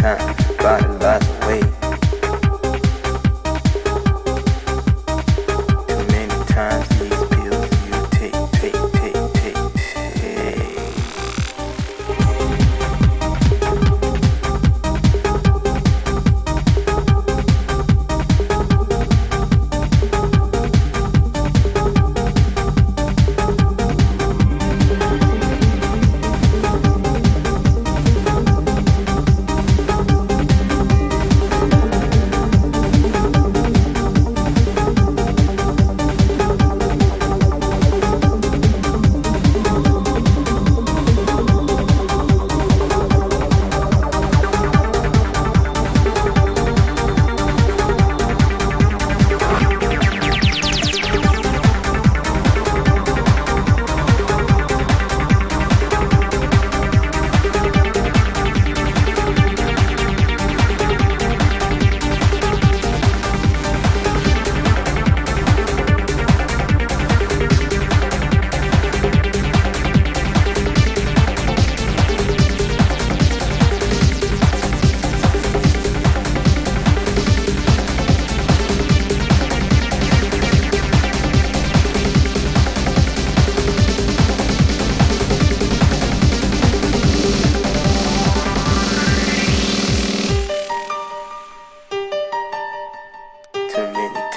time, riding by the way.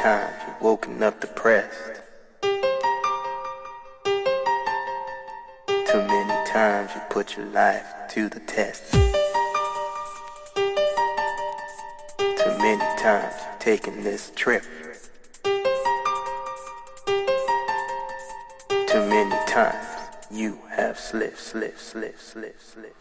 times you are woken up depressed. Too many times you put your life to the test. Too many times you've taken this trip. Too many times you have slipped, slipped, slipped, slipped, slipped.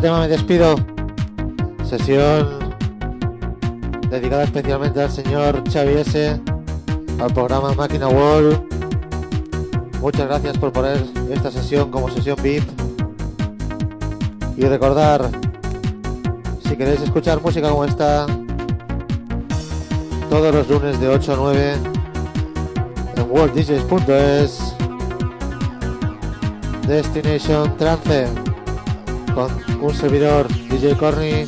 Este tema me despido. Sesión dedicada especialmente al señor Xavi S, al programa Máquina World. Muchas gracias por poner esta sesión como sesión VIP. Y recordar, si queréis escuchar música como esta, todos los lunes de 8 a 9 en worlddjs.es Destination Trance con un servidor DJ Corny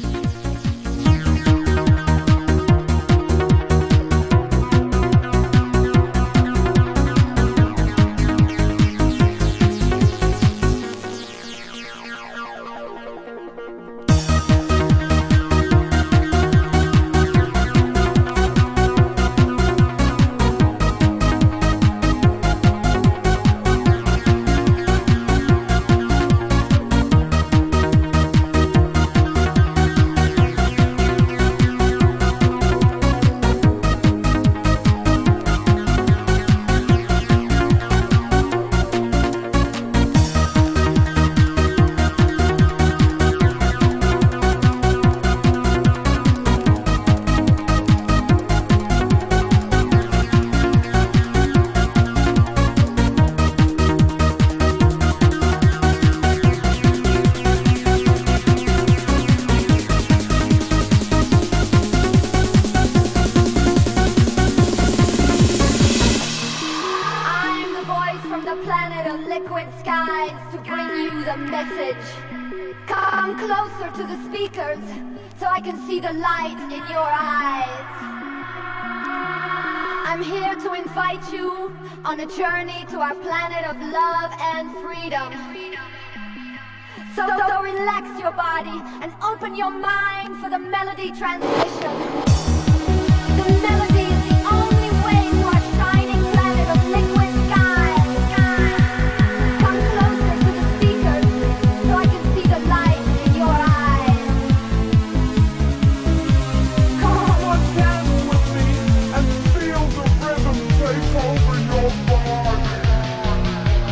from the planet of liquid skies to bring you the message. Come closer to the speakers so I can see the light in your eyes. I'm here to invite you on a journey to our planet of love and freedom. So, so relax your body and open your mind for the melody transmission. The